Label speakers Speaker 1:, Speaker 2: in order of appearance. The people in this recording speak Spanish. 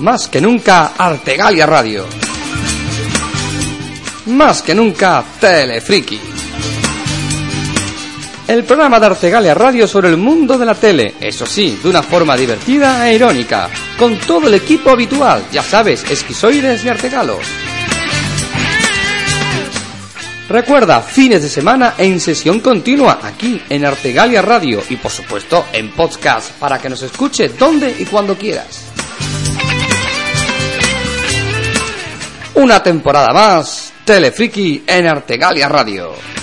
Speaker 1: Más que nunca Artegalia Radio. Más que nunca Telefriki. El programa de Artegalia Radio sobre el mundo de la tele, eso sí, de una forma divertida e irónica, con todo el equipo habitual, ya sabes, esquizoides y artegalos. Recuerda, fines de semana en sesión continua, aquí en Artegalia Radio y por supuesto en podcast, para que nos escuche donde y cuando quieras. Una temporada más, Telefriki en Artegalia Radio.